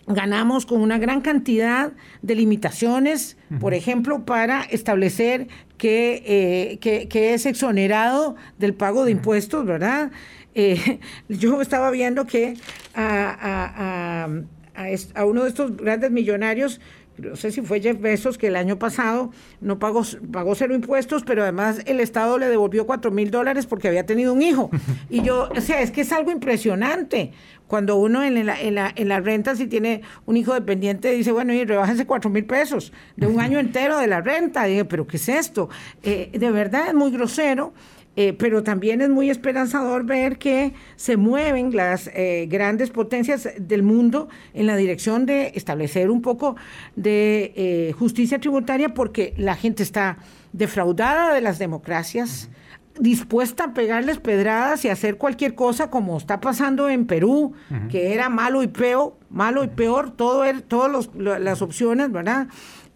ganamos con una gran cantidad de limitaciones, por ejemplo, para establecer que, eh, es exonerado del pago de impuestos, ¿verdad? Eh, [laughs] yo estaba viendo que a, a, uno de estos grandes millonarios no sé si fue Jeff Bezos que el año pasado no pagó, pagó cero impuestos, pero además el Estado le devolvió cuatro mil dólares porque había tenido un hijo. [laughs] Y yo, o sea, es que es algo impresionante. Cuando uno en la, en la, en la renta, si tiene un hijo dependiente, dice, bueno, y rebájense cuatro mil pesos de un [laughs] año entero de la renta. dije, pero ¿qué es esto? Eh, de verdad es muy grosero. Eh, pero también es muy esperanzador ver que se mueven las eh, grandes potencias del mundo en la dirección de establecer un poco de eh, justicia tributaria porque la gente está defraudada de las democracias. dispuesta a pegarles pedradas y hacer cualquier cosa como está pasando en Perú, que era malo y peor, malo y peor, todo er, todas las opciones, ¿verdad?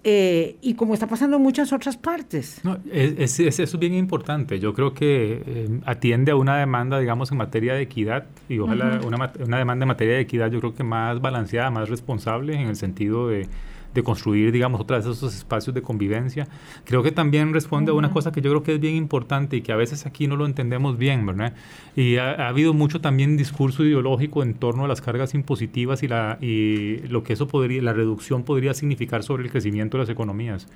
Eh, y como está pasando en muchas otras partes. No, es, eso es bien importante. Yo creo que eh, atiende a una demanda, digamos, en materia de equidad y ojalá una, una demanda en materia de equidad, yo creo que más balanceada, más responsable en el sentido de de construir, digamos, otra vez esos espacios de convivencia. Creo que también responde a una cosa que yo creo que es bien importante y que a veces aquí no lo entendemos bien, ¿verdad? Y ha, habido mucho también discurso ideológico en torno a las cargas impositivas y, la, y lo que eso podría, la reducción podría significar sobre el crecimiento de las economías.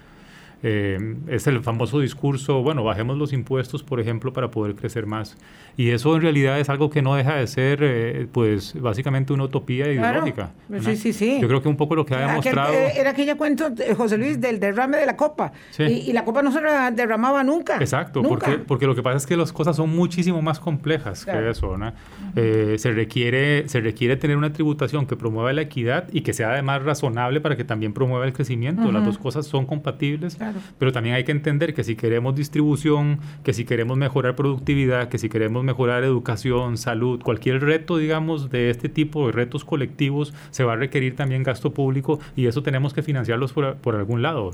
Eh, es el famoso discurso, bueno, bajemos los impuestos, por ejemplo, para poder crecer más. Y eso en realidad es algo que no deja de ser, eh, pues, básicamente una utopía ideológica. Sí, sí, sí. Yo creo que un poco lo que ha demostrado... Eh, era aquella cuento, José Luis, del derrame de la copa. Y, la copa no se derramaba nunca. Exacto, Porque, porque lo que pasa es que las cosas son muchísimo más complejas que eso, ¿no? se, requiere, se requiere tener una tributación que promueva la equidad y que sea además razonable para que también promueva el crecimiento. Las dos cosas son compatibles. Pero también hay que entender que si queremos distribución, que si queremos mejorar productividad, que si queremos mejorar educación, salud, cualquier reto, digamos, de este tipo de retos colectivos, se va a requerir también gasto público y eso tenemos que financiarlos por, por algún lado.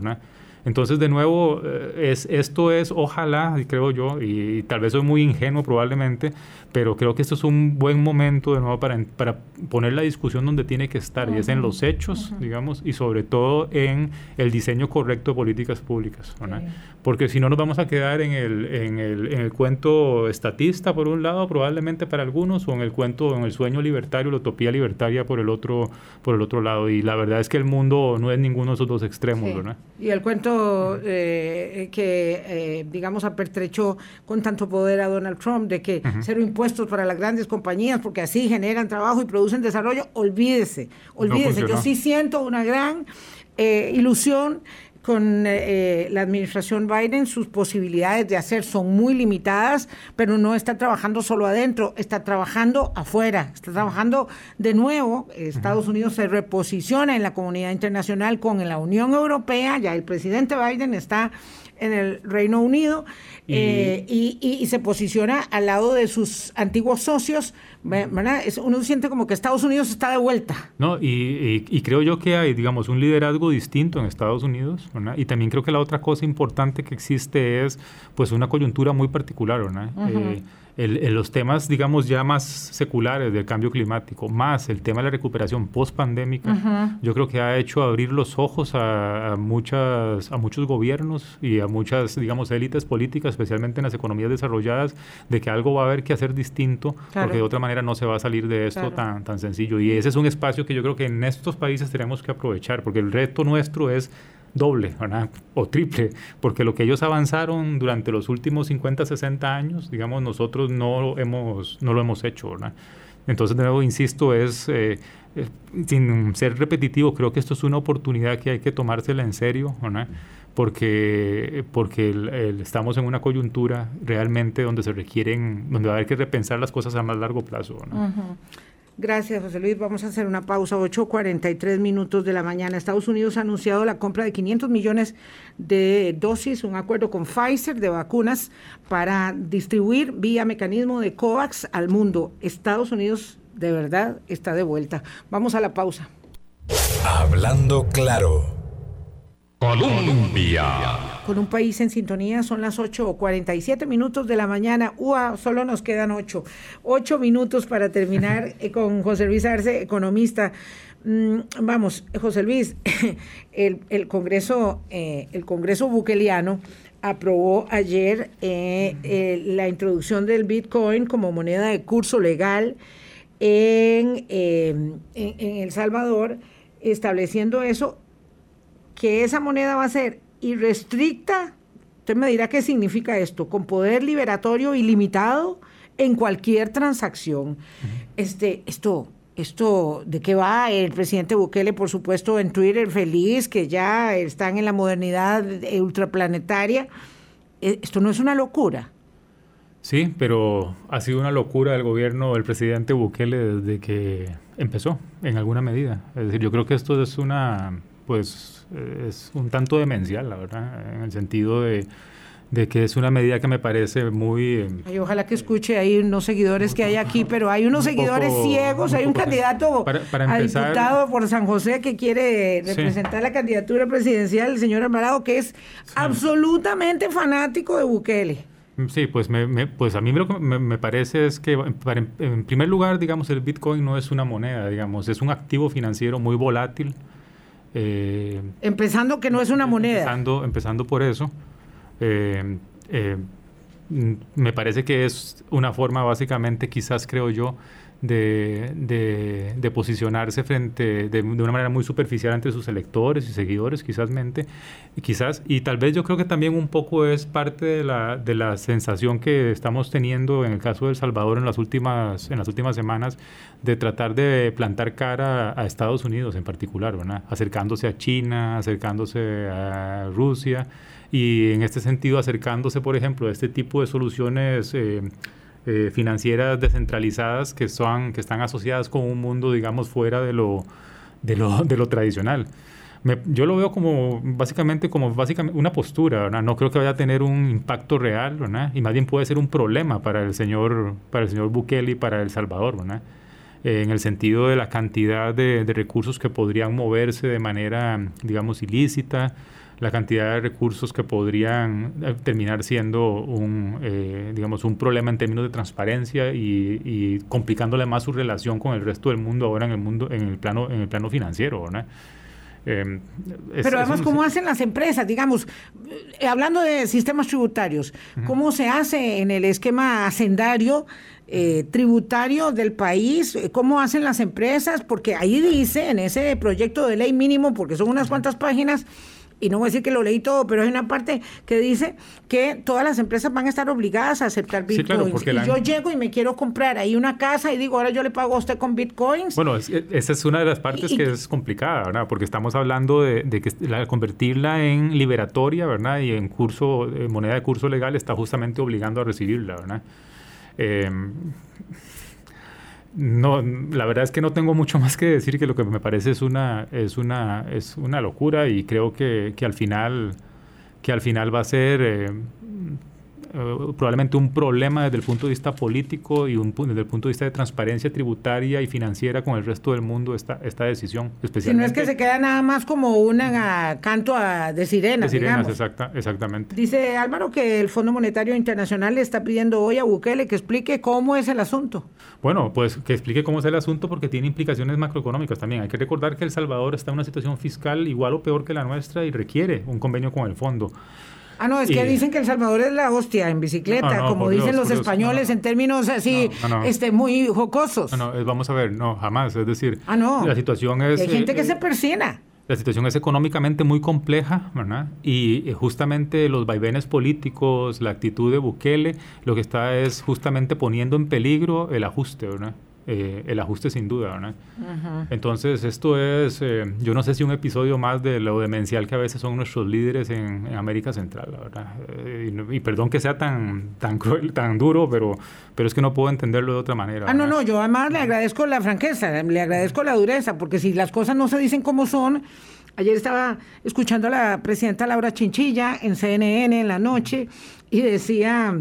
Entonces, de nuevo, eh, es, esto es, ojalá, creo yo, y, tal vez soy muy ingenuo probablemente, pero creo que esto es un buen momento de nuevo para, para poner la discusión donde tiene que estar, y es en los hechos, digamos, y sobre todo en el diseño correcto de políticas públicas. Porque si no nos vamos a quedar en el, en, el, en el cuento estatista, por un lado, probablemente para algunos, o en el cuento, en el sueño libertario, la utopía libertaria por el otro, por el otro lado. Y la verdad es que el mundo no es ninguno de esos dos extremos, ¿verdad? Y el cuento eh, que, eh, digamos, apertrechó con tanto poder a Donald Trump de que cero impuestos para las grandes compañías porque así generan trabajo y producen desarrollo, olvídese, olvídese. Yo sí siento una gran eh, ilusión con eh, la administración Biden. Sus posibilidades de hacer son muy limitadas, pero no está trabajando solo adentro, está trabajando afuera, está trabajando de nuevo. Estados Unidos se reposiciona en la comunidad internacional con la Unión Europea, ya el presidente Biden está en el Reino Unido y, eh, se posiciona al lado de sus antiguos socios, ¿verdad? uno siente como que Estados Unidos está de vuelta. No, y, creo yo que hay, digamos, un liderazgo distinto en Estados Unidos, ¿verdad? Y también creo que la otra cosa importante que existe es, pues, una coyuntura muy particular, ¿verdad? El, los temas, digamos, ya más seculares del cambio climático, más el tema de la recuperación post-pandémica, yo creo que ha hecho abrir los ojos a, muchas, a muchos gobiernos y a muchas, digamos, élites políticas, especialmente en las economías desarrolladas, de que algo va a haber que hacer distinto, porque de otra manera no se va a salir de esto tan, tan sencillo. Y ese es un espacio que yo creo que en estos países tenemos que aprovechar, porque el reto nuestro es doble o triple, porque lo que ellos avanzaron durante los últimos 50, 60 años, digamos, nosotros no lo hemos, no lo hemos hecho. Entonces, de nuevo, insisto, es, eh, eh, sin ser repetitivo, creo que esto es una oportunidad que hay que tomársela en serio, porque, porque estamos en una coyuntura realmente donde se requieren, donde va a haber que repensar las cosas a más largo plazo. Gracias, José Luis. Vamos a hacer una pausa, 8.43 minutos de la mañana. Estados Unidos ha anunciado la compra de 500 millones de dosis, un acuerdo con Pfizer de vacunas para distribuir vía mecanismo de COVAX al mundo. Estados Unidos de verdad está de vuelta. Vamos a la pausa. Hablando claro. Colombia. Con un país en sintonía son las 8 o 47 minutos de la mañana. ¡Ua! Solo nos quedan 8. 8 minutos para terminar [laughs] eh, con José Luis Arce, economista. Mm, vamos, José Luis, [laughs] el, Congreso, eh, el Congreso buqueliano aprobó ayer eh, la introducción del Bitcoin como moneda de curso legal en, en El Salvador, estableciendo eso que esa moneda va a ser irrestricta, usted me dirá qué significa esto, con poder liberatorio ilimitado en cualquier transacción. Este, esto, esto, ¿de qué va? El presidente Bukele, por supuesto, en Twitter, feliz que ya están en la modernidad ultraplanetaria. E, esto no es una locura. Sí, pero ha sido una locura el gobierno del presidente Bukele desde que empezó, en alguna medida. Es decir, yo creo que esto es una, pues, es un tanto demencial, la verdad, en el sentido de, que es una medida que me parece muy... Ay, ojalá que escuche, hay unos seguidores que hay aquí, pero hay unos seguidores ciegos, hay un candidato a diputado por San José que quiere representar la candidatura presidencial, el señor Alvarado, que es absolutamente fanático de Bukele. Sí, pues, me, pues a mí lo que me, parece es que, en primer lugar, digamos, el Bitcoin no es una moneda, digamos, es un activo financiero muy volátil, eh, empezando que no es una moneda. Empezando, empezando por eso. Eh, eh, me parece que es una forma básicamente, quizás creo yo, de, de, posicionarse frente de, una manera muy superficial ante sus electores y seguidores, quizás, mente, quizás, y tal vez yo creo que también un poco es parte de la, de la sensación que estamos teniendo en el caso de El Salvador en las últimas, en las últimas semanas de tratar de plantar cara a, Estados Unidos en particular, acercándose a China, acercándose a Rusia y en este sentido acercándose, por ejemplo, a este tipo de soluciones. Eh, eh, financieras descentralizadas que, son, que están asociadas con un mundo, digamos, fuera de lo, de lo, de lo tradicional. yo lo veo como básicamente como básicamente una postura, No creo que vaya a tener un impacto real, Y más bien puede ser un problema para el señor, para el señor Bukele y para El Salvador, eh, en el sentido de la cantidad de, de, recursos que podrían moverse de manera, digamos, ilícita, la cantidad de recursos que podrían eh, terminar siendo un, eh, digamos, un problema en términos de transparencia y, complicándole más su relación con el resto del mundo ahora en el mundo, en el plano, en el plano financiero, em, Pero además, ¿cómo hacen las empresas? Digamos, eh, hablando de sistemas tributarios, ¿cómo se hace en el esquema hacendario? tributario del país, cómo hacen las empresas, porque ahí dice en ese proyecto de ley mínimo, porque son unas cuantas páginas, y no voy a decir que lo leí todo, pero hay una parte que dice que todas las empresas van a estar obligadas a aceptar bitcoins. y yo llego y me quiero comprar ahí una casa y digo, ahora yo le pago a usted con bitcoins. Bueno, esa es una de las partes que es complicada, ¿verdad? Porque estamos hablando de, que convertirla en liberatoria, ¿verdad? Y en curso, eh, moneda de curso legal está justamente obligando a recibirla, ¿verdad? Eh, no, la verdad es que no tengo mucho más que decir que lo que me parece es una, es una, es una locura y creo que, que al final, que al final va a ser, eh, eh, probablemente un problema desde el punto de vista político y un, desde el punto de vista de transparencia tributaria y financiera con el resto del mundo esta, esta decisión. Especialmente, si no es que se queda nada más como un canto de sirenas. De sirenas, exacta, exactamente. Dice Álvaro que el Fondo Monetario Internacional le está pidiendo hoy a Bukele que explique cómo es el asunto. Bueno, pues que explique cómo es el asunto porque tiene implicaciones macroeconómicas también. Hay que recordar que El Salvador está en una situación fiscal igual o peor que la nuestra y requiere un convenio con el fondo. Ah, no, es que dicen que El Salvador es la hostia en bicicleta, como dicen los españoles en términos así, este, muy jocosos. No, no, vamos a ver, no, jamás. Es decir, ah, no. la situación es... hay gente que eh, se persina. La situación es económicamente muy compleja, ¿verdad? Y eh, justamente los vaivenes políticos, la actitud de Bukele, lo que está es justamente poniendo en peligro el ajuste, ¿verdad? Eh, el ajuste sin duda, ¿verdad? Entonces, esto es, eh, yo no sé si un episodio más de lo demencial que a veces son nuestros líderes en, América Central, ¿verdad? Eh, y, perdón que sea tan, tan cruel, tan duro, pero, pero es que no puedo entenderlo de otra manera. Ah, no, no, yo además le agradezco la franqueza, le agradezco la dureza, porque si las cosas no se dicen como son, ayer estaba escuchando a la presidenta Laura Chinchilla en CNN en la noche y decía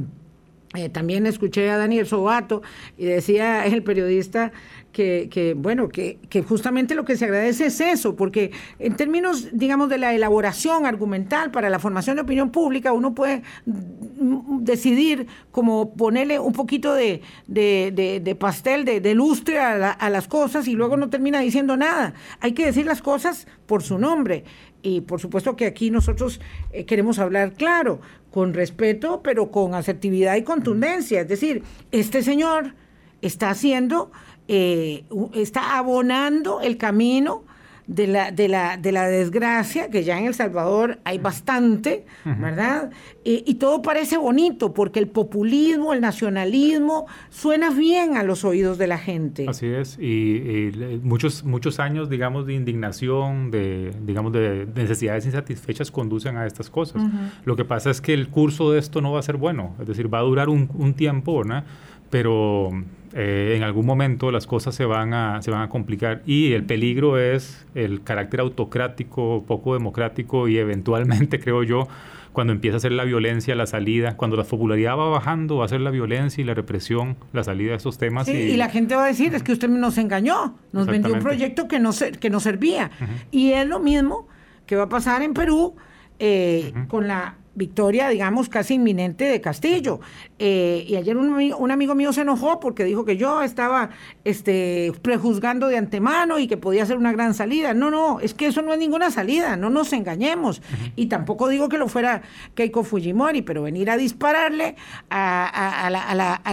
eh, también escuché a Daniel Sobato y decía [laughs] el periodista que, que bueno, que, que, justamente lo que se agradece es eso, porque en términos, digamos, de la elaboración argumental para la formación de opinión pública, uno puede decidir como ponerle un poquito de, de, de, pastel, de, lustre a, a, las cosas y luego no termina diciendo nada. Hay que decir las cosas por su nombre. Y por supuesto que aquí nosotros eh, queremos hablar claro, con respeto, pero con asertividad y contundencia. Es decir, este señor está haciendo, eh, está abonando el camino de la, de la, de la desgracia, que ya en El Salvador hay bastante, ¿verdad? y todo parece bonito, porque el populismo, el nacionalismo, suena bien a los oídos de la gente. Así es, y, muchos, muchos años, digamos, de indignación, de, digamos, de necesidades insatisfechas conducen a estas cosas. Lo que pasa es que el curso de esto no va a ser bueno, es decir, va a durar un, un tiempo, ¿verdad? Pero eh, en algún momento las cosas se van, a, se van a complicar y el peligro es el carácter autocrático, poco democrático y eventualmente, [laughs] creo yo, cuando empieza a ser la violencia la salida, cuando la popularidad va bajando, va a ser la violencia y la represión la salida de esos temas. y, la gente va a decir, es que usted nos engañó, nos vendió un proyecto que no, que no servía. Y es lo mismo que va a pasar en Perú eh, con la victoria, digamos, casi inminente de Castillo. Eh, y ayer un, amigo mío se enojó porque dijo que yo estaba este, prejuzgando de antemano y que podía ser una gran salida. No, no, es que eso no es ninguna salida, no nos engañemos. Y tampoco digo que lo fuera Keiko Fujimori, pero venir a dispararle a,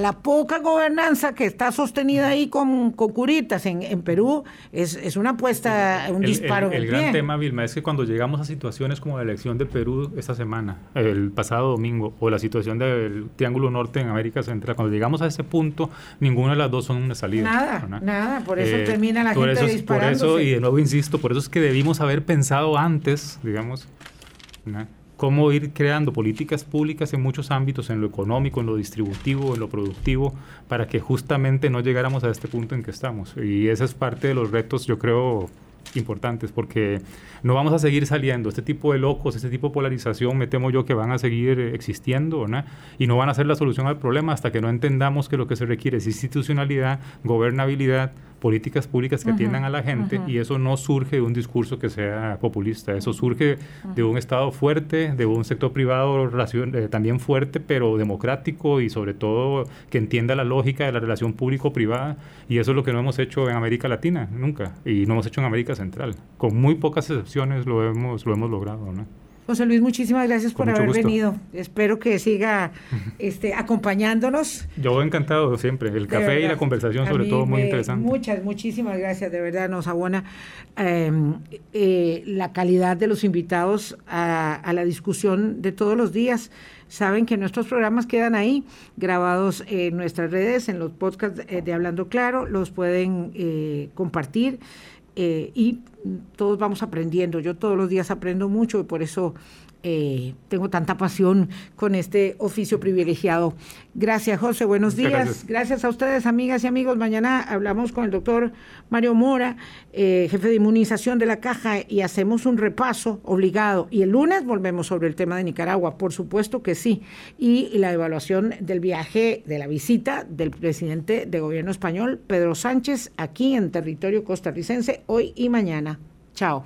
la, poca gobernanza que está sostenida ahí con, curitas en, Perú es, una apuesta, un disparo. El, el gran tema, Vilma, es que cuando llegamos a situaciones como la elección de Perú esta semana, el pasado domingo, o la situación del Triángulo Norte en América Central, cuando llegamos a ese punto, ninguna de las dos son una salida. Nada, nada, por eso eh, termina la gente eso, Por eso, y de nuevo insisto, por eso es que debimos haber pensado antes, digamos, cómo ir creando políticas públicas en muchos ámbitos, en lo económico, en lo distributivo, en lo productivo, para que justamente no llegáramos a este punto en que estamos. Y esa es parte de los retos, yo creo, importantes, porque no vamos a seguir saliendo. Este tipo de locos, este tipo de polarización, me temo yo que van a seguir existiendo, ¿no? Y no van a ser la solución al problema hasta que no entendamos que lo que se requiere es institucionalidad, gobernabilidad, políticas públicas que atiendan a la gente y eso no surge de un discurso que sea populista, eso surge de un Estado fuerte, de un sector privado eh, también fuerte, pero democrático y sobre todo que entienda la lógica de la relación público-privada y eso es lo que no hemos hecho en América Latina, nunca, y no hemos hecho en América Central. Con muy pocas excepciones lo hemos, lo hemos logrado. ¿no? José Luis, muchísimas gracias por haber venido. Espero que siga [laughs] este, acompañándonos. Yo encantado siempre. El café y la conversación, sobre todo, muy interesante. Muchas, muchísimas gracias. De verdad, nos abona em, eh, la calidad de los invitados a, la discusión de todos los días. Saben que nuestros programas quedan ahí, grabados en nuestras redes, en los podcasts de Hablando Claro. Los pueden eh, compartir. Eh, y todos vamos aprendiendo. Yo todos los días aprendo mucho y por eso eh, tengo tanta pasión con este oficio privilegiado. Gracias, José. Buenos días. Gracias. a ustedes, amigas y amigos. Mañana hablamos con el doctor Mario Mora, eh, jefe de inmunización de la caja, y hacemos un repaso obligado. Y el lunes volvemos sobre el tema de Nicaragua, por supuesto que sí. Y la evaluación del viaje, de la visita del presidente de gobierno español, Pedro Sánchez, aquí en territorio costarricense, hoy y mañana. Chao.